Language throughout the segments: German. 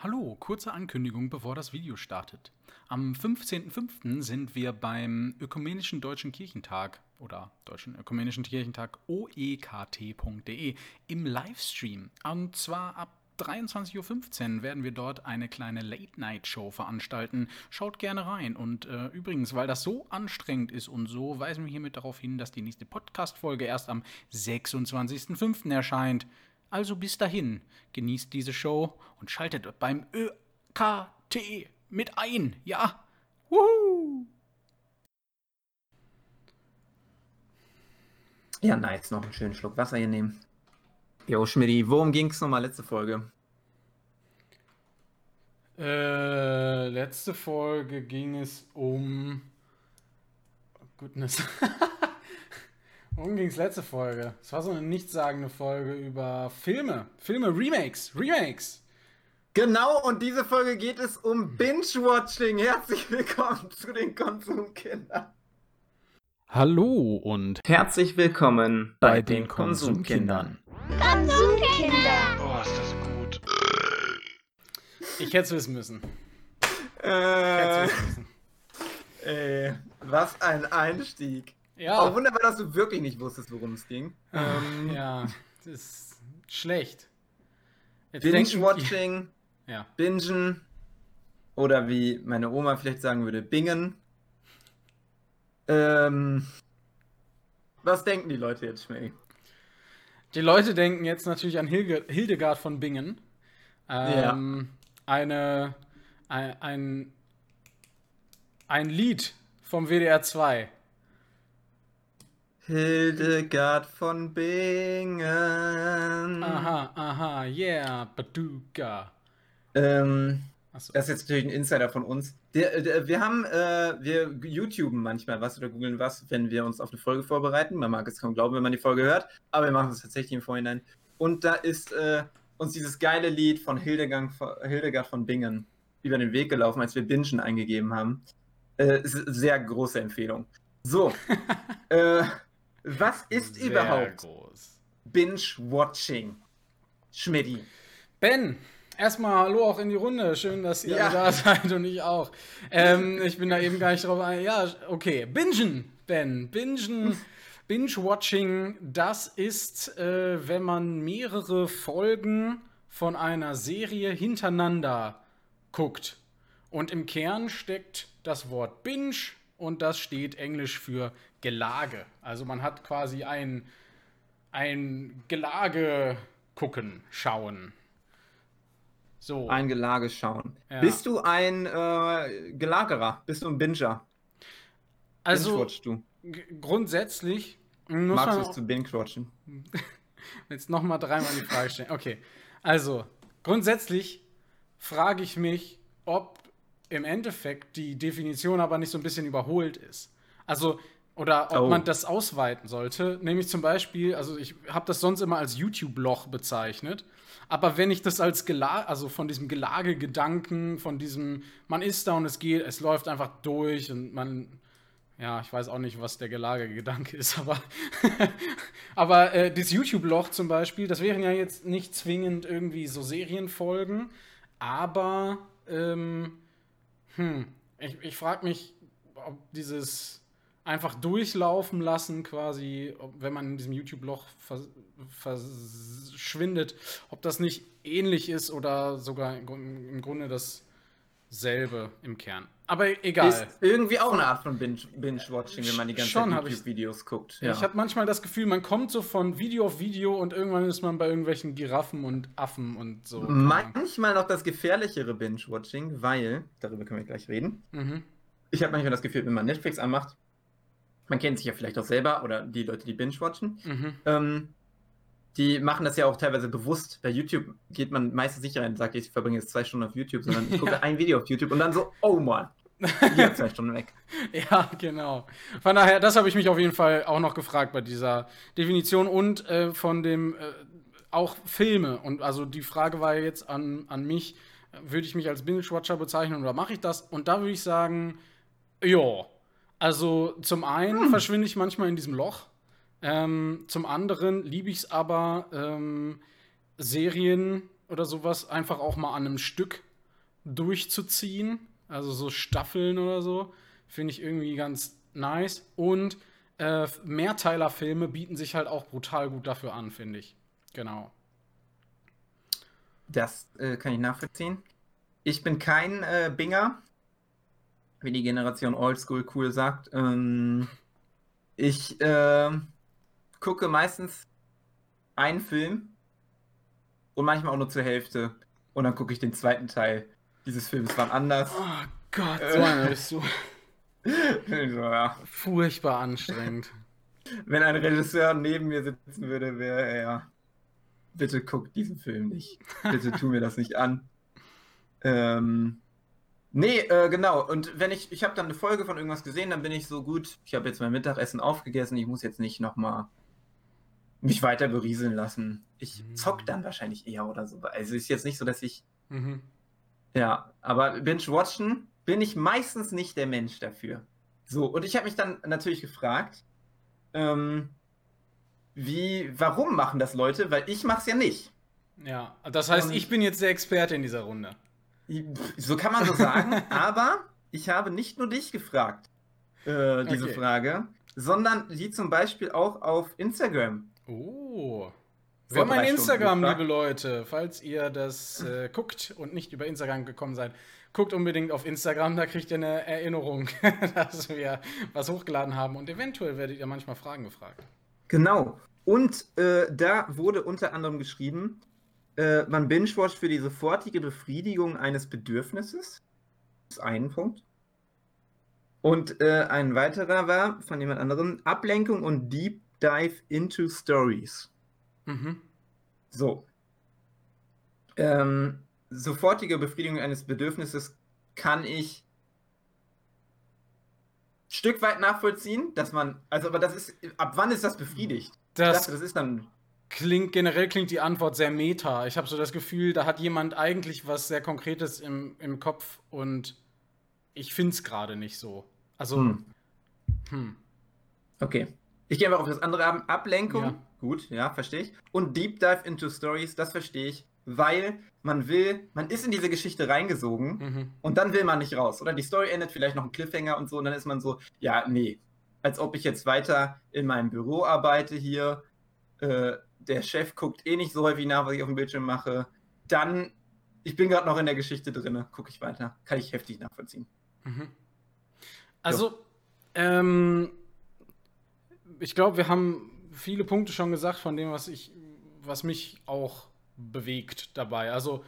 Hallo, kurze Ankündigung, bevor das Video startet. Am 15.05. sind wir beim Ökumenischen Deutschen Kirchentag oder Deutschen Ökumenischen Kirchentag oekt.de im Livestream. Und zwar ab 23.15 Uhr werden wir dort eine kleine Late-Night-Show veranstalten. Schaut gerne rein. Und äh, übrigens, weil das so anstrengend ist und so, weisen wir hiermit darauf hin, dass die nächste Podcast-Folge erst am 26.05. erscheint. Also bis dahin, genießt diese Show und schaltet beim ÖKT mit ein, ja? Wuhu! Ja, nice. Noch einen schönen Schluck Wasser hier nehmen. Jo, Schmidti, worum ging es nochmal letzte Folge? Äh, letzte Folge ging es um. Oh, goodness. Worum ging es letzte Folge? Es war so eine nichtssagende Folge über Filme. Filme, Remakes, Remakes. Genau, und diese Folge geht es um Binge-Watching. Herzlich willkommen zu den Konsumkindern. Hallo und herzlich willkommen bei, bei den Konsumkindern. Konsumkinder. Oh, ist das gut. Ich hätte es wissen müssen. Äh, ich hätte es wissen müssen. Äh, was ein Einstieg. Ja. Auch wunderbar, dass du wirklich nicht wusstest, worum es ging. Ähm, ja, das ist schlecht. Binge-Watching, ja. Bingen oder wie meine Oma vielleicht sagen würde, Bingen. Ähm, was denken die Leute jetzt, Schmäh? Die Leute denken jetzt natürlich an Hilge, Hildegard von Bingen. Ähm, ja. Eine, ein, ein, ein Lied vom WDR 2. Hildegard von Bingen. Aha, aha, yeah, Baduga. Ähm, so. Das ist jetzt natürlich ein Insider von uns. Der, der, wir haben, äh, wir YouTuben manchmal was oder googeln was, wenn wir uns auf eine Folge vorbereiten. Man mag es kaum glauben, wenn man die Folge hört, aber wir machen es tatsächlich im Vorhinein. Und da ist äh, uns dieses geile Lied von Hildegard, Hildegard von Bingen über den Weg gelaufen, als wir Bingen eingegeben haben. Äh, sehr große Empfehlung. So, äh, was ist Sehr überhaupt Binge-Watching? Schmidti. Ben, erstmal hallo auch in die Runde. Schön, dass ihr ja. da seid und ich auch. Ähm, ich bin da eben gar nicht drauf ein. Ja, okay. Bingen, Ben. Bingen. Binge-Watching, das ist, äh, wenn man mehrere Folgen von einer Serie hintereinander guckt. Und im Kern steckt das Wort Binge und das steht englisch für Gelage. Also man hat quasi ein, ein Gelage gucken, schauen. So. Ein Gelage schauen. Ja. Bist du ein äh, Gelagerer? Bist du ein Binger? Also du? grundsätzlich Magst du es zu binge-watchen? Jetzt nochmal dreimal die Frage stellen. Okay. Also, grundsätzlich frage ich mich, ob im Endeffekt die Definition aber nicht so ein bisschen überholt ist. Also, oder ob oh. man das ausweiten sollte. Nämlich zum Beispiel, also ich habe das sonst immer als YouTube-Loch bezeichnet. Aber wenn ich das als Gelage, also von diesem Gelage-Gedanken, von diesem, man ist da und es geht, es läuft einfach durch und man, ja, ich weiß auch nicht, was der Gelage-Gedanke ist, aber, aber äh, das YouTube-Loch zum Beispiel, das wären ja jetzt nicht zwingend irgendwie so Serienfolgen, aber ähm, hm, ich, ich frage mich, ob dieses einfach durchlaufen lassen, quasi, wenn man in diesem YouTube-Loch verschwindet, ob das nicht ähnlich ist oder sogar im Grunde dasselbe im Kern. Aber egal. Ist irgendwie auch eine Art von Binge-Watching, wenn man die ganzen YouTube-Videos guckt. Ja. Ich habe manchmal das Gefühl, man kommt so von Video auf Video und irgendwann ist man bei irgendwelchen Giraffen und Affen und so. Manchmal noch das gefährlichere Binge-Watching, weil, darüber können wir gleich reden. Mhm. Ich habe manchmal das Gefühl, wenn man Netflix anmacht, man kennt sich ja vielleicht auch selber oder die Leute, die Binge-Watchen, mhm. ähm, die machen das ja auch teilweise bewusst. Bei YouTube geht man meistens nicht rein und sagt, ich verbringe jetzt zwei Stunden auf YouTube, sondern ich gucke ja. ein Video auf YouTube und dann so, oh Mann, hier zwei Stunden weg. ja, genau. Von daher, das habe ich mich auf jeden Fall auch noch gefragt bei dieser Definition und äh, von dem äh, auch Filme. Und also die Frage war jetzt an, an mich, würde ich mich als Binge-Watcher bezeichnen oder mache ich das? Und da würde ich sagen, ja. Also zum einen hm. verschwinde ich manchmal in diesem Loch ähm, zum anderen liebe ich es aber, ähm, Serien oder sowas einfach auch mal an einem Stück durchzuziehen. Also so Staffeln oder so. Finde ich irgendwie ganz nice. Und äh, Mehrteilerfilme bieten sich halt auch brutal gut dafür an, finde ich. Genau. Das äh, kann ich nachvollziehen. Ich bin kein äh, Binger, wie die Generation Oldschool cool sagt. Ähm, ich äh, gucke meistens einen Film und manchmal auch nur zur Hälfte. Und dann gucke ich den zweiten Teil dieses Films wann anders. Oh Gott, so einer bist du. so, ja. Furchtbar anstrengend. Wenn ein Regisseur neben mir sitzen würde, wäre er, bitte guck diesen Film nicht. Bitte tu mir das nicht an. Ähm, nee, äh, genau. Und wenn ich, ich habe dann eine Folge von irgendwas gesehen, dann bin ich so gut, ich habe jetzt mein Mittagessen aufgegessen, ich muss jetzt nicht nochmal mich weiter berieseln lassen. Ich mhm. zock dann wahrscheinlich eher oder so. Also ist jetzt nicht so, dass ich. Mhm. Ja, aber Binge-Watchen bin ich meistens nicht der Mensch dafür. So, und ich habe mich dann natürlich gefragt, ähm, wie, warum machen das Leute? Weil ich mache es ja nicht. Ja, das heißt, und ich bin jetzt der Experte in dieser Runde. So kann man so sagen, aber ich habe nicht nur dich gefragt, äh, diese okay. Frage, sondern die zum Beispiel auch auf Instagram. Oh. Wir haben ein Instagram, liebe Leute. Falls ihr das äh, guckt und nicht über Instagram gekommen seid, guckt unbedingt auf Instagram, da kriegt ihr eine Erinnerung, dass wir was hochgeladen haben und eventuell werdet ihr manchmal Fragen gefragt. Genau. Und äh, da wurde unter anderem geschrieben, äh, man binge-watcht für die sofortige Befriedigung eines Bedürfnisses. Das ist ein Punkt. Und äh, ein weiterer war von jemand anderem Ablenkung und Deep Dive into Stories. Mhm. So. Ähm, sofortige Befriedigung eines Bedürfnisses kann ich ein Stück weit nachvollziehen, dass man, also aber das ist, ab wann ist das befriedigt? Das, dachte, das ist dann klingt generell klingt die Antwort sehr meta. Ich habe so das Gefühl, da hat jemand eigentlich was sehr Konkretes im, im Kopf und ich finde es gerade nicht so. Also. Hm. Hm. Okay. Ich gehe einfach auf das andere haben. Ablenkung. Ja. Gut, ja, verstehe ich. Und Deep Dive into Stories, das verstehe ich, weil man will, man ist in diese Geschichte reingesogen mhm. und dann will man nicht raus. Oder die Story endet vielleicht noch ein Cliffhanger und so und dann ist man so, ja, nee, als ob ich jetzt weiter in meinem Büro arbeite hier. Äh, der Chef guckt eh nicht so häufig nach, was ich auf dem Bildschirm mache. Dann, ich bin gerade noch in der Geschichte drin, gucke ich weiter. Kann ich heftig nachvollziehen. Mhm. Also, ähm, ich glaube, wir haben viele Punkte schon gesagt von dem, was ich, was mich auch bewegt dabei. Also,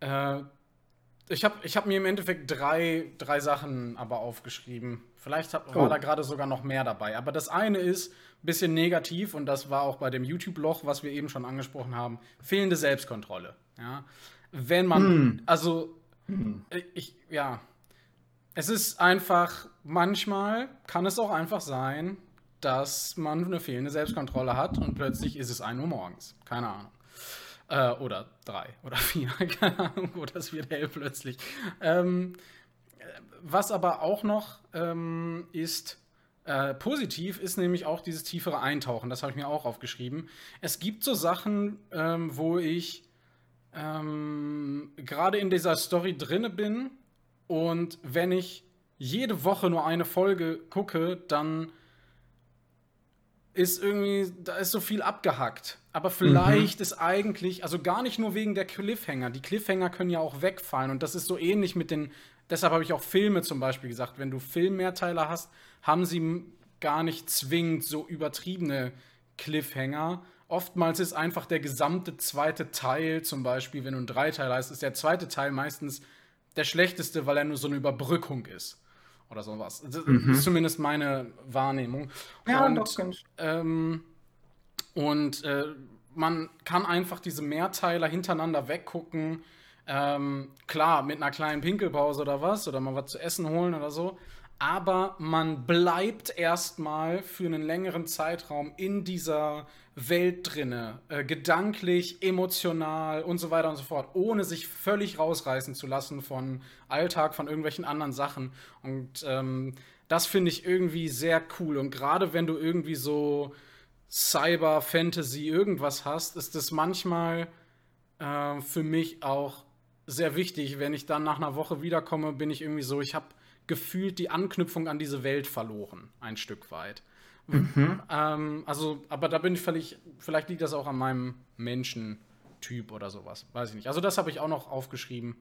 äh, ich habe ich hab mir im Endeffekt drei, drei Sachen aber aufgeschrieben. Vielleicht hab, war oh. da gerade sogar noch mehr dabei. Aber das eine ist ein bisschen negativ und das war auch bei dem YouTube-Loch, was wir eben schon angesprochen haben, fehlende Selbstkontrolle. Ja? Wenn man, hm. also, hm. ich, ja, es ist einfach, manchmal kann es auch einfach sein, dass man eine fehlende Selbstkontrolle hat und plötzlich ist es 1 Uhr morgens. Keine Ahnung. Äh, oder drei oder vier, keine Ahnung, wo das wird hell plötzlich. Ähm, was aber auch noch ähm, ist, äh, positiv ist nämlich auch dieses tiefere Eintauchen. Das habe ich mir auch aufgeschrieben. Es gibt so Sachen, ähm, wo ich ähm, gerade in dieser Story drinne bin und wenn ich jede Woche nur eine Folge gucke, dann ist irgendwie, da ist so viel abgehackt. Aber vielleicht mhm. ist eigentlich, also gar nicht nur wegen der Cliffhanger. Die Cliffhanger können ja auch wegfallen. Und das ist so ähnlich mit den, deshalb habe ich auch Filme zum Beispiel gesagt. Wenn du Filmmehrteiler hast, haben sie gar nicht zwingend so übertriebene Cliffhanger. Oftmals ist einfach der gesamte zweite Teil, zum Beispiel, wenn du ein Dreiteiler hast, ist der zweite Teil meistens der schlechteste, weil er nur so eine Überbrückung ist oder sowas. Das mhm. ist zumindest meine Wahrnehmung. Ja, und, doch, ähm, und äh, man kann einfach diese Mehrteiler hintereinander weggucken. Ähm, klar, mit einer kleinen Pinkelpause oder was, oder mal was zu essen holen oder so. Aber man bleibt erstmal für einen längeren Zeitraum in dieser Welt drinne, äh, gedanklich, emotional und so weiter und so fort, ohne sich völlig rausreißen zu lassen von Alltag, von irgendwelchen anderen Sachen. Und ähm, das finde ich irgendwie sehr cool. Und gerade wenn du irgendwie so Cyber, Fantasy, irgendwas hast, ist das manchmal äh, für mich auch sehr wichtig. Wenn ich dann nach einer Woche wiederkomme, bin ich irgendwie so, ich habe gefühlt die Anknüpfung an diese Welt verloren, ein Stück weit. Mhm. Ähm, also, aber da bin ich völlig, vielleicht liegt das auch an meinem Menschentyp oder sowas, weiß ich nicht. Also das habe ich auch noch aufgeschrieben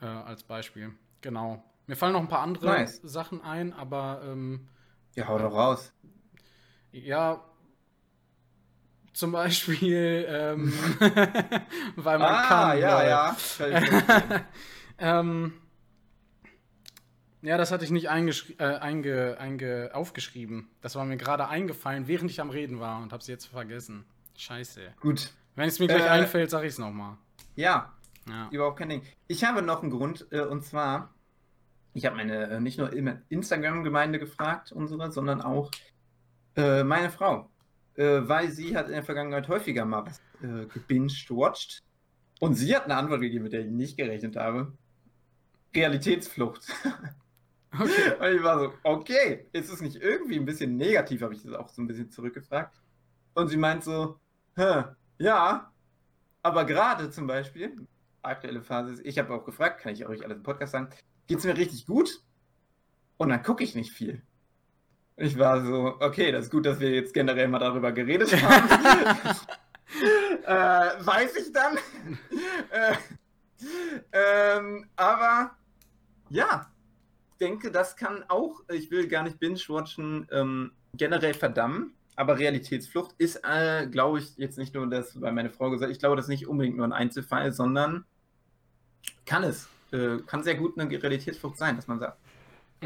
äh, als Beispiel. Genau. Mir fallen noch ein paar andere nice. Sachen ein, aber ähm, ja, hau doch raus. Ja, zum Beispiel, ähm, weil man ah, kann. ja, ja. ähm, ja, das hatte ich nicht äh, einge einge aufgeschrieben. Das war mir gerade eingefallen, während ich am Reden war und habe es jetzt vergessen. Scheiße. Gut. Wenn es mir gleich äh, einfällt, sage ich es nochmal. Ja, ja, überhaupt kein Ding. Ich habe noch einen Grund, äh, und zwar, ich habe meine äh, nicht nur Instagram-Gemeinde gefragt, unsere, sondern auch äh, meine Frau. Äh, weil sie hat in der Vergangenheit häufiger mal was äh, gebinged-watched. Und sie hat eine Antwort gegeben, mit der ich nicht gerechnet habe. Realitätsflucht. Okay. Und ich war so, okay, ist es nicht irgendwie ein bisschen negativ, habe ich das auch so ein bisschen zurückgefragt. Und sie meint so, ja, aber gerade zum Beispiel, aktuelle Phase ist, ich habe auch gefragt, kann ich euch alles im Podcast sagen, geht es mir richtig gut und dann gucke ich nicht viel. Ich war so, okay, das ist gut, dass wir jetzt generell mal darüber geredet haben. äh, weiß ich dann. äh, ähm, aber ja, denke, das kann auch, ich will gar nicht binge-watchen, ähm, generell verdammen. Aber Realitätsflucht ist, äh, glaube ich, jetzt nicht nur das, weil meine Frau gesagt ich glaube, das ist nicht unbedingt nur ein Einzelfall, sondern kann es. Äh, kann sehr gut eine Realitätsflucht sein, dass man sagt,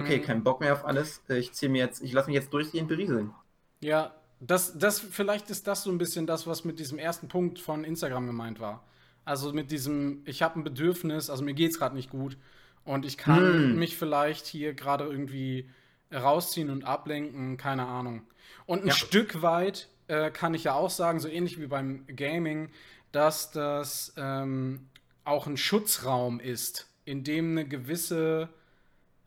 okay, mhm. kein Bock mehr auf alles, äh, ich ziehe mir jetzt, ich lasse mich jetzt durchgehend berieseln. Ja, das, das, vielleicht ist das so ein bisschen das, was mit diesem ersten Punkt von Instagram gemeint war. Also mit diesem, ich habe ein Bedürfnis, also mir geht es gerade nicht gut und ich kann hm. mich vielleicht hier gerade irgendwie rausziehen und ablenken, keine Ahnung. Und ein ja. Stück weit äh, kann ich ja auch sagen, so ähnlich wie beim Gaming, dass das ähm, auch ein Schutzraum ist, in dem eine gewisse,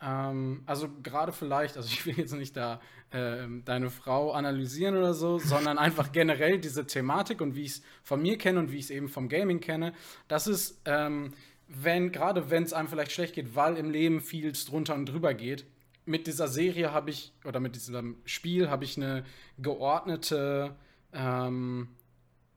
ähm, also gerade vielleicht, also ich will jetzt nicht da äh, deine Frau analysieren oder so, sondern einfach generell diese Thematik und wie ich es von mir kenne und wie ich es eben vom Gaming kenne, das ist, ähm, wenn, gerade wenn es einem vielleicht schlecht geht, weil im Leben viel drunter und drüber geht, mit dieser Serie habe ich, oder mit diesem Spiel habe ich eine geordnete, ähm,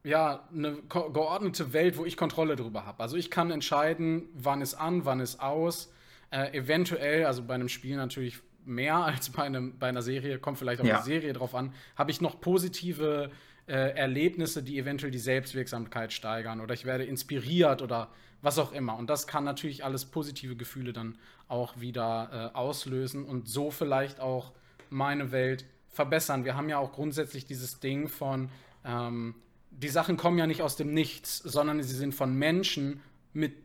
ja, eine geordnete Welt, wo ich Kontrolle drüber habe. Also ich kann entscheiden, wann ist an, wann ist aus. Äh, eventuell, also bei einem Spiel natürlich mehr als bei, einem, bei einer Serie, kommt vielleicht auch ja. die Serie drauf an, habe ich noch positive äh, Erlebnisse, die eventuell die Selbstwirksamkeit steigern oder ich werde inspiriert oder was auch immer. Und das kann natürlich alles positive Gefühle dann auch wieder äh, auslösen und so vielleicht auch meine Welt verbessern. Wir haben ja auch grundsätzlich dieses Ding von, ähm, die Sachen kommen ja nicht aus dem Nichts, sondern sie sind von Menschen mit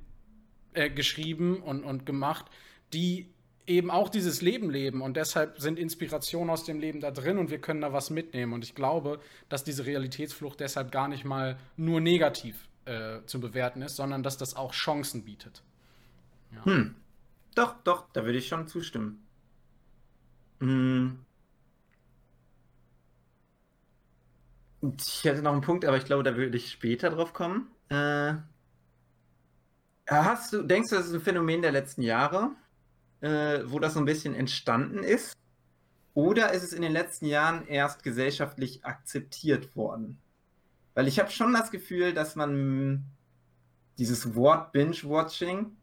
äh, geschrieben und, und gemacht, die eben auch dieses Leben leben und deshalb sind Inspirationen aus dem Leben da drin und wir können da was mitnehmen. Und ich glaube, dass diese Realitätsflucht deshalb gar nicht mal nur negativ äh, zu bewerten ist, sondern dass das auch Chancen bietet. Ja. Hm. Doch, doch, da würde ich schon zustimmen. Hm. Ich hätte noch einen Punkt, aber ich glaube, da würde ich später drauf kommen. Äh, hast du, denkst du, das ist ein Phänomen der letzten Jahre, äh, wo das so ein bisschen entstanden ist? Oder ist es in den letzten Jahren erst gesellschaftlich akzeptiert worden? Weil ich habe schon das Gefühl, dass man dieses Wort Binge-Watching,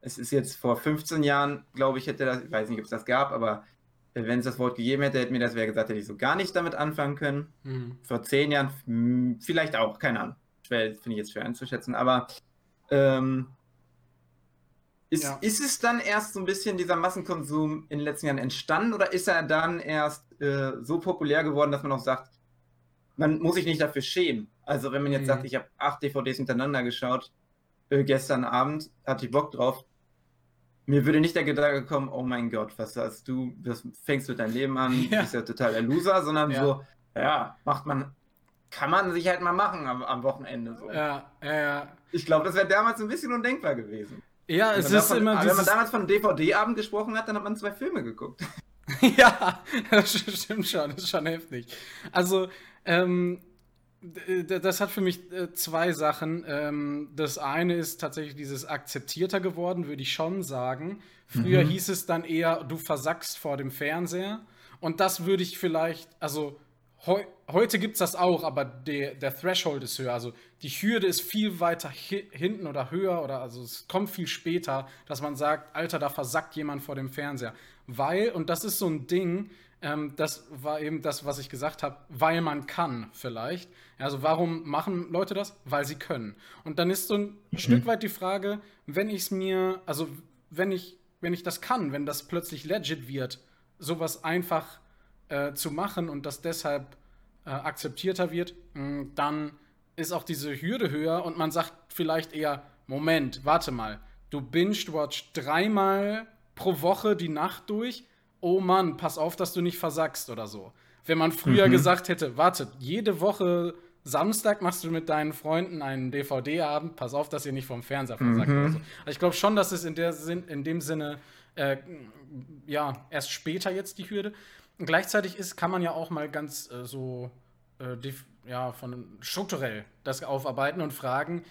es ist jetzt vor 15 Jahren, glaube ich, hätte das, ich weiß nicht, ob es das gab, aber wenn es das Wort gegeben hätte, hätte mir das wer gesagt, hätte ich so gar nicht damit anfangen können. Mhm. Vor 10 Jahren vielleicht auch, keine Ahnung. Finde ich jetzt schwer einzuschätzen, aber ähm, ist, ja. ist es dann erst so ein bisschen dieser Massenkonsum in den letzten Jahren entstanden oder ist er dann erst äh, so populär geworden, dass man auch sagt, man muss sich nicht dafür schämen. Also wenn man jetzt mhm. sagt, ich habe acht DVDs hintereinander geschaut, äh, gestern Abend hatte ich Bock drauf, mir würde nicht der Gedanke kommen, oh mein Gott, was hast du, was fängst du dein Leben an, ja. bist ja total der Loser, sondern ja. so, ja, macht man, kann man sich halt mal machen am, am Wochenende so. Ja, ja, ja. Ich glaube, das wäre damals ein bisschen undenkbar gewesen. Ja, es ist davon, immer dieses... Wenn man damals von DVD-Abend gesprochen hat, dann hat man zwei Filme geguckt. ja, das stimmt schon, das ist schon heftig. Also, ähm, das hat für mich äh, zwei Sachen. Ähm, das eine ist tatsächlich dieses akzeptierter geworden, würde ich schon sagen. Früher mhm. hieß es dann eher, du versackst vor dem Fernseher. Und das würde ich vielleicht, also heu, heute gibt es das auch, aber der, der Threshold ist höher. Also die Hürde ist viel weiter hi hinten oder höher oder also es kommt viel später, dass man sagt, Alter, da versackt jemand vor dem Fernseher. Weil, und das ist so ein Ding, ähm, das war eben das, was ich gesagt habe, weil man kann vielleicht. Also warum machen Leute das? Weil sie können. Und dann ist so ein mhm. Stück weit die Frage, wenn ich es mir, also wenn ich, wenn ich das kann, wenn das plötzlich legit wird, sowas einfach äh, zu machen und das deshalb äh, akzeptierter wird, mh, mm, dann ist auch diese Hürde höher und man sagt vielleicht eher, Moment, warte mal, du binge-watch dreimal pro Woche die Nacht durch, oh Mann, pass auf, dass du nicht versackst oder so. Wenn man früher mhm. gesagt hätte, warte, jede Woche Samstag machst du mit deinen Freunden einen DVD-Abend, pass auf, dass ihr nicht vom Fernseher versagt mhm. oder so. Also ich glaube schon, dass es in, der Sinn, in dem Sinne, äh, ja, erst später jetzt die Hürde. Und gleichzeitig ist, kann man ja auch mal ganz äh, so, äh, ja, von strukturell das aufarbeiten und fragen,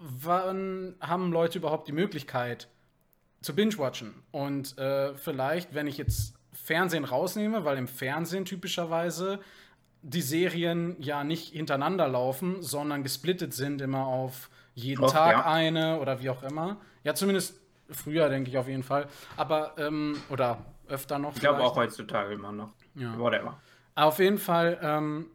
wann haben Leute überhaupt die Möglichkeit, zu binge-watchen. Und äh, vielleicht, wenn ich jetzt Fernsehen rausnehme, weil im Fernsehen typischerweise die Serien ja nicht hintereinander laufen, sondern gesplittet sind immer auf jeden Oft, Tag ja. eine oder wie auch immer. Ja, zumindest früher, denke ich auf jeden Fall. Aber, ähm, oder öfter noch. Ich glaube auch heutzutage immer noch. Ja. Whatever. Auf jeden Fall ähm,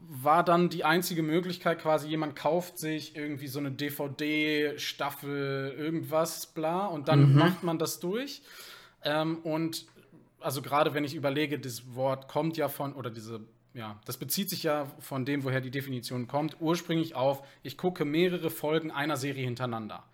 war dann die einzige Möglichkeit quasi, jemand kauft sich irgendwie so eine DVD-Staffel, irgendwas, bla, und dann mhm. macht man das durch. Ähm, und also gerade wenn ich überlege, das Wort kommt ja von, oder diese, ja, das bezieht sich ja von dem, woher die Definition kommt, ursprünglich auf, ich gucke mehrere Folgen einer Serie hintereinander.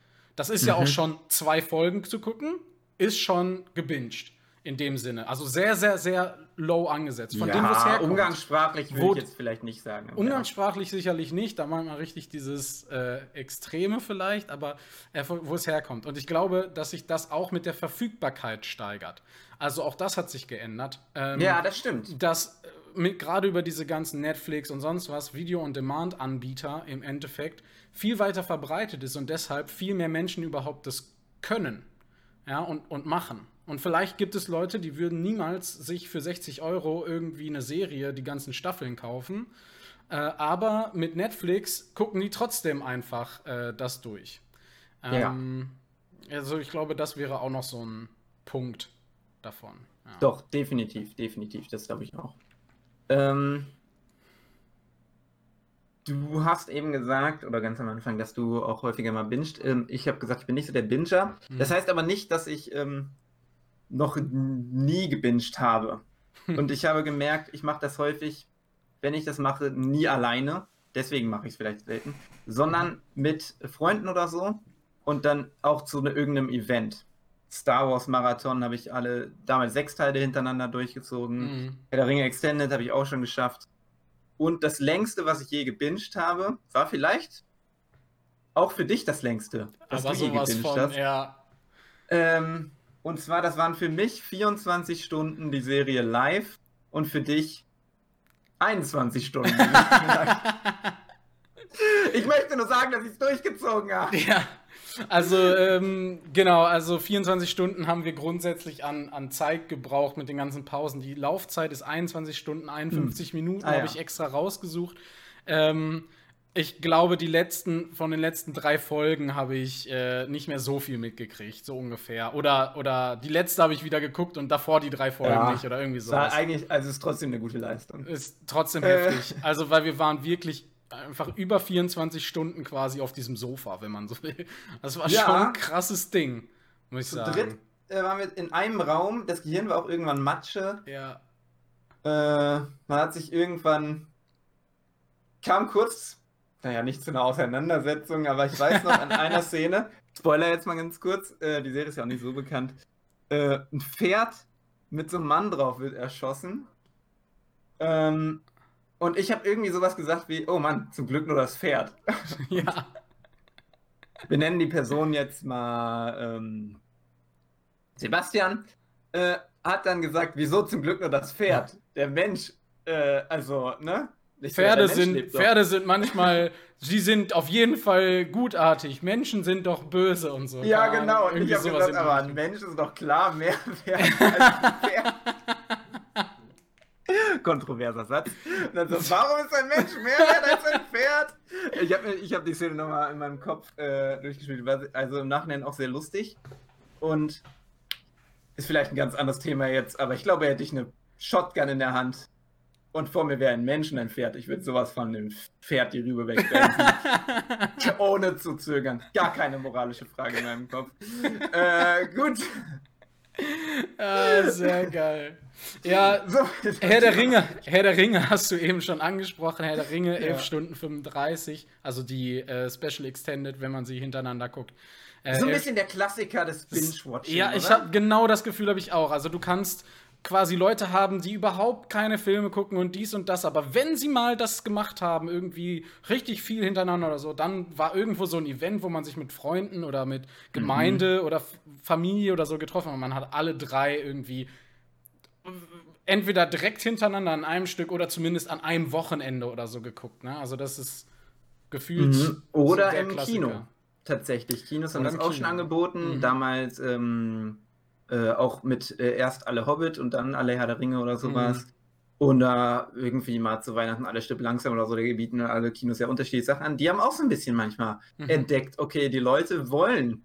Das ist mhm. ja auch mhm. schon zwei Folgen zu gucken, ist schon gebinged in dem Sinne. Also sehr, sehr, sehr low angesetzt. Von ja, dem, wo es herkommt. Umgangssprachlich würde ich jetzt vielleicht nicht sagen. Umgangssprachlich ja. sicherlich nicht. Da machen wir richtig dieses äh, Extreme vielleicht, aber äh, wo es herkommt. Und ich glaube, dass sich das auch mit der Verfügbarkeit steigert. Also auch das hat sich geändert. Ähm, ja, das stimmt. Dass äh, gerade über diese ganzen Netflix und sonst was Video-on-Demand-Anbieter im Endeffekt viel weiter verbreitet ist und deshalb viel mehr Menschen überhaupt das können ja, und, und machen. Und vielleicht gibt es Leute, die würden niemals sich für 60 Euro irgendwie eine Serie, die ganzen Staffeln kaufen. Äh, aber mit Netflix gucken die trotzdem einfach äh, das durch. Ähm, ja. Also ich glaube, das wäre auch noch so ein Punkt davon. Ja. Doch, definitiv, definitiv, das glaube ich auch. Ähm, du hast eben gesagt, oder ganz am Anfang, dass du auch häufiger mal bingst. Ähm, ich habe gesagt, ich bin nicht so der Binger. Mhm. Das heißt aber nicht, dass ich ähm, noch nie gebinged habe. Und ich habe gemerkt, ich mache das häufig, wenn ich das mache, nie alleine. Deswegen mache ich es vielleicht selten. Sondern mit Freunden oder so. Und dann auch zu ne, irgendeinem Event. Star Wars Marathon habe ich alle damals sechs Teile hintereinander durchgezogen. Mhm. Herr der Ringe Extended habe ich auch schon geschafft. Und das längste, was ich je gebinged habe, war vielleicht auch für dich das längste, was Aber du je gebinged von, hast. Ja. Ähm, und zwar, das waren für mich 24 Stunden die Serie live und für dich 21 Stunden. ich möchte nur sagen, dass ich es durchgezogen habe. Ja. Also, ähm, genau, also 24 Stunden haben wir grundsätzlich an, an Zeit gebraucht mit den ganzen Pausen. Die Laufzeit ist 21 Stunden, 51 hm. Minuten, ah, habe ja. ich extra rausgesucht. Ähm, ich glaube, die letzten, von den letzten drei Folgen habe ich äh, nicht mehr so viel mitgekriegt, so ungefähr. Oder, oder die letzte habe ich wieder geguckt und davor die drei Folgen ja, nicht oder irgendwie so. Eigentlich, also ist trotzdem eine gute Leistung. Ist trotzdem äh. heftig. Also, weil wir waren wirklich einfach über 24 Stunden quasi auf diesem Sofa, wenn man so will. Das war ja. schon ein krasses Ding, muss ich Zu sagen. dritt äh, waren wir in einem Raum, das Gehirn war auch irgendwann Matsche. Ja. Äh, man hat sich irgendwann kam kurz naja, nicht zu einer Auseinandersetzung, aber ich weiß noch an einer Szene, Spoiler jetzt mal ganz kurz, äh, die Serie ist ja auch nicht so bekannt, äh, ein Pferd mit so einem Mann drauf wird erschossen. Ähm, und ich habe irgendwie sowas gesagt wie, oh Mann, zum Glück nur das Pferd. ja. Wir nennen die Person jetzt mal ähm, Sebastian. Äh, hat dann gesagt, wieso zum Glück nur das Pferd? Der Mensch, äh, also, ne? Pferde sind, Pferde sind manchmal, sie sind auf jeden Fall gutartig. Menschen sind doch böse und so. Ja, genau. Und ich habe gesagt, aber ein Mensch ist doch klar mehr wert als ein Pferd. Kontroverser Satz. Und dann so, warum ist ein Mensch mehr wert als ein Pferd? Ich habe ich hab die Szene nochmal in meinem Kopf äh, durchgespielt. Also im Nachhinein auch sehr lustig. Und ist vielleicht ein ganz anderes Thema jetzt, aber ich glaube, hätte ich eine Shotgun in der Hand und vor mir wäre ein Mensch und ein Pferd. Ich würde sowas von dem Pferd die Rübe wegbremsen. Ohne zu zögern. Gar keine moralische Frage in meinem Kopf. äh, gut. Ah, sehr geil. Ja, so, Herr der Ringe, Herr der Ringe hast du eben schon angesprochen. Herr der Ringe, 11 ja. Stunden 35, also die äh, Special Extended, wenn man sie hintereinander guckt. Äh, so ein bisschen der Klassiker des Binge-Watching. Ja, ich habe genau das Gefühl habe ich auch. Also du kannst quasi Leute haben, die überhaupt keine Filme gucken und dies und das, aber wenn sie mal das gemacht haben, irgendwie richtig viel hintereinander oder so, dann war irgendwo so ein Event, wo man sich mit Freunden oder mit Gemeinde mhm. oder Familie oder so getroffen hat. Und man hat alle drei irgendwie entweder direkt hintereinander an einem Stück oder zumindest an einem Wochenende oder so geguckt. Ne? Also das ist gefühlt. Mhm. Oder im Klassiker. Kino. Tatsächlich. Kinos haben das auch Kino. schon angeboten. Mhm. Damals ähm, äh, auch mit äh, erst alle Hobbit und dann alle Herr der Ringe oder sowas. Mhm. Oder irgendwie mal zu Weihnachten alle Stück langsam oder so, da bieten alle Kinos ja unterschiedliche Sachen an. Die haben auch so ein bisschen manchmal mhm. entdeckt, okay, die Leute wollen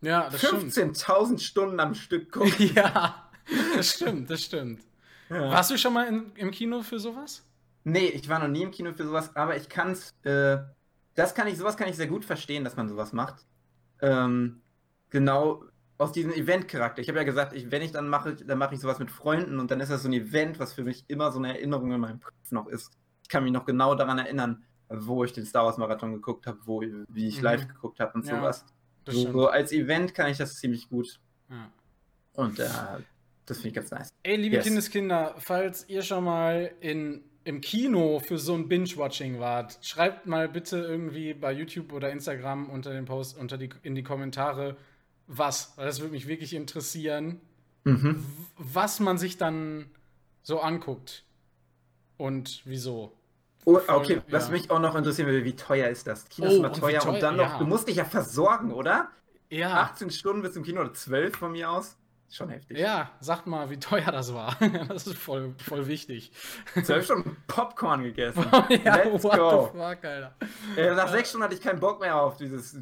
ja, 15.000 Stunden am Stück gucken. Ja, das stimmt, das stimmt. Ja. Warst du schon mal in, im Kino für sowas? Nee, ich war noch nie im Kino für sowas, aber ich kann es, äh, das kann ich, sowas kann ich sehr gut verstehen, dass man sowas macht. Ähm, genau, aus diesem Event-Charakter. Ich habe ja gesagt, ich, wenn ich dann mache, dann mache ich sowas mit Freunden und dann ist das so ein Event, was für mich immer so eine Erinnerung in meinem Kopf noch ist. Ich kann mich noch genau daran erinnern, wo ich den Star Wars Marathon geguckt habe, wo wie ich mhm. live geguckt habe und ja, sowas. So, so, als Event kann ich das ziemlich gut. Ja. Und äh, das finde ich ganz nice. Ey, liebe yes. Kindeskinder, falls ihr schon mal in im Kino für so ein Binge-Watching wart, schreibt mal bitte irgendwie bei YouTube oder Instagram unter den Post, unter die, in die Kommentare, was. Das würde mich wirklich interessieren, mhm. was man sich dann so anguckt und wieso. Oh, okay, Voll, was ja. mich auch noch interessieren würde, wie teuer ist das? Kino oh, ist immer teuer und, und dann noch, ja. du musst dich ja versorgen, oder? Ja. 18 Stunden bis zum Kino oder 12 von mir aus. Schon heftig. Ja, sag mal, wie teuer das war. das ist voll, voll wichtig. 12 Stunden Popcorn gegessen. Ja, Let's what go. the fuck, Alter. Äh, nach sechs Stunden hatte ich keinen Bock mehr auf dieses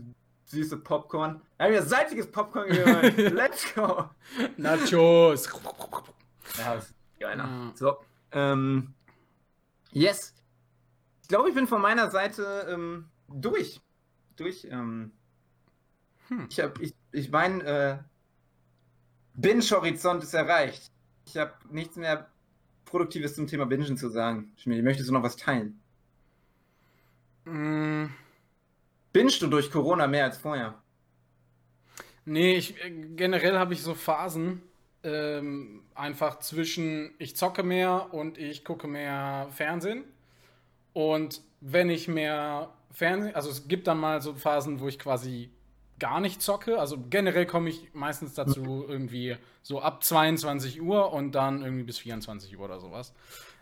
süße Popcorn. Da habe ich mir salziges Popcorn gehört. Let's go. Nachos. Ja, das ist geiler. Ja. So. Ähm, yes. Ich glaube, ich bin von meiner Seite ähm, durch. Durch. Ähm, hm. Ich, hab, ich, ich mein äh, Binge-Horizont ist erreicht. Ich habe nichts mehr Produktives zum Thema Bingen zu sagen. Schmidt, möchtest du noch was teilen? Mm. Bingst du durch Corona mehr als vorher? Nee, ich, äh, generell habe ich so Phasen. Ähm, einfach zwischen ich zocke mehr und ich gucke mehr Fernsehen. Und wenn ich mehr Fernsehen, also es gibt dann mal so Phasen, wo ich quasi gar nicht zocke. Also generell komme ich meistens dazu irgendwie so ab 22 Uhr und dann irgendwie bis 24 Uhr oder sowas.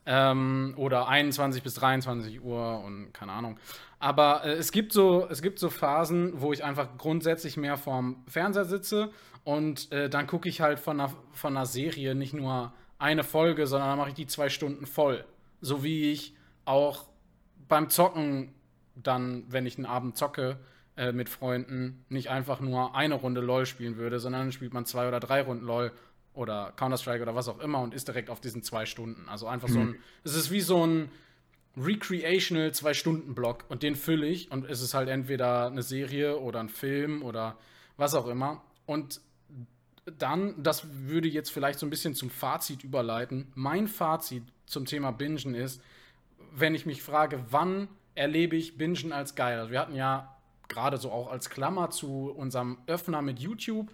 Ähm, oder 21 bis 23 Uhr und keine Ahnung. Aber äh, es, gibt so, es gibt so Phasen, wo ich einfach grundsätzlich mehr vorm Fernseher sitze und äh, dann gucke ich halt von einer, von einer Serie nicht nur eine Folge, sondern dann mache ich die zwei Stunden voll. So wie ich auch beim Zocken dann, wenn ich einen Abend zocke, äh, mit Freunden nicht einfach nur eine Runde LOL spielen würde, sondern dann spielt man zwei oder drei Runden LOL oder Counter-Strike oder was auch immer und ist direkt auf diesen zwei Stunden. Also einfach mhm. so ein, es ist wie so ein Recreational Zwei-Stunden-Block und den fülle ich und es ist halt entweder eine Serie oder ein Film oder was auch immer. Und dann, das würde jetzt vielleicht so ein bisschen zum Fazit überleiten. Mein Fazit zum Thema Bingen ist, wenn ich mich frage, wann erlebe ich Bingen als geil? Also wir hatten ja gerade so auch als Klammer zu unserem Öffner mit YouTube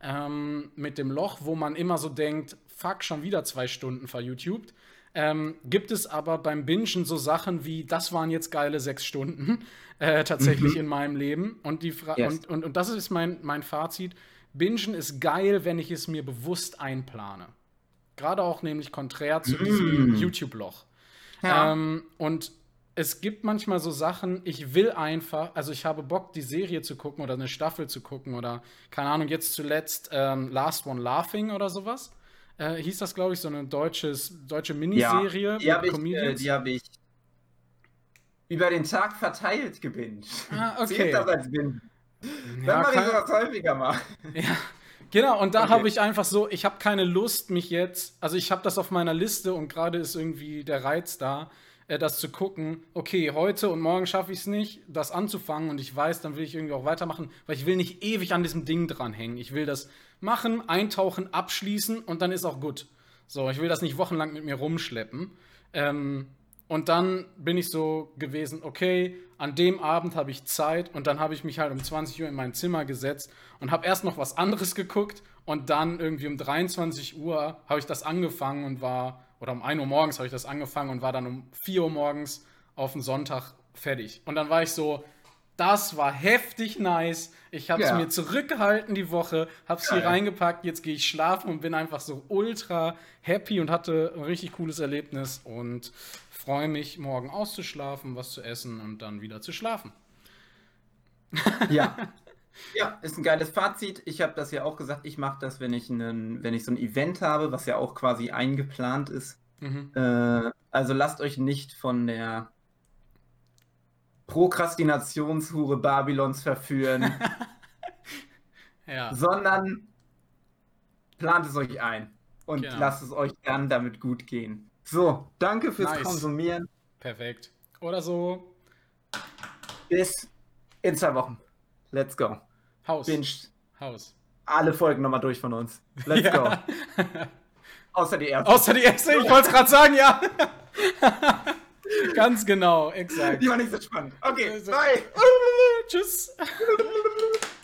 ähm, mit dem Loch, wo man immer so denkt, fuck, schon wieder zwei Stunden verYouTubed. Ähm, gibt es aber beim Bingen so Sachen wie, das waren jetzt geile sechs Stunden äh, tatsächlich mhm. in meinem Leben. Und, die yes. und, und, und das ist mein, mein Fazit. Bingen ist geil, wenn ich es mir bewusst einplane. Gerade auch nämlich konträr zu mm. diesem YouTube-Loch. Ja. Ähm, und es gibt manchmal so Sachen, ich will einfach, also ich habe Bock, die Serie zu gucken oder eine Staffel zu gucken oder, keine Ahnung, jetzt zuletzt ähm, Last One Laughing oder sowas. Äh, hieß das, glaube ich, so eine deutsches, deutsche Miniserie. Ja, die habe ich, äh, die hab ich über den Tag verteilt gebinged. Ah, okay. Zählt das als Binden. Ja, Dann mache ich sowas häufiger mal. Ja, genau. Und da okay. habe ich einfach so, ich habe keine Lust, mich jetzt, also ich habe das auf meiner Liste und gerade ist irgendwie der Reiz da, äh, das zu gucken, okay, heute und morgen schaffe ich es nicht, das anzufangen und ich weiß, dann will ich irgendwie auch weitermachen, weil ich will nicht ewig an diesem Ding dranhängen. Ich will das machen, eintauchen, abschließen und dann ist auch gut. So, ich will das nicht wochenlang mit mir rumschleppen. Ähm, und dann bin ich so gewesen, okay, an dem Abend habe ich Zeit und dann habe ich mich halt um 20 Uhr in mein Zimmer gesetzt und habe erst noch was anderes geguckt und dann irgendwie um 23 Uhr habe ich das angefangen und war oder um 1 Uhr morgens habe ich das angefangen und war dann um 4 Uhr morgens auf den Sonntag fertig. Und dann war ich so, das war heftig nice. Ich habe es ja. mir zurückgehalten die Woche, habe es hier reingepackt, jetzt gehe ich schlafen und bin einfach so ultra happy und hatte ein richtig cooles Erlebnis und freue mich, morgen auszuschlafen, was zu essen und dann wieder zu schlafen. Ja. Ja, ist ein geiles Fazit. Ich habe das ja auch gesagt, ich mache das, wenn ich, einen, wenn ich so ein Event habe, was ja auch quasi eingeplant ist. Mhm. Äh, also lasst euch nicht von der Prokrastinationshure Babylons verführen, ja. sondern plant es euch ein und genau. lasst es euch dann damit gut gehen. So, danke fürs nice. Konsumieren. Perfekt. Oder so. Bis in zwei Wochen. Let's go. Haus. Binge. Haus. Alle Folgen nochmal durch von uns. Let's ja. go. Außer die erste. Außer die erste, ich wollte es gerade sagen, ja. Ganz genau, exakt. Die war nicht so spannend. Okay, also, bye. Tschüss.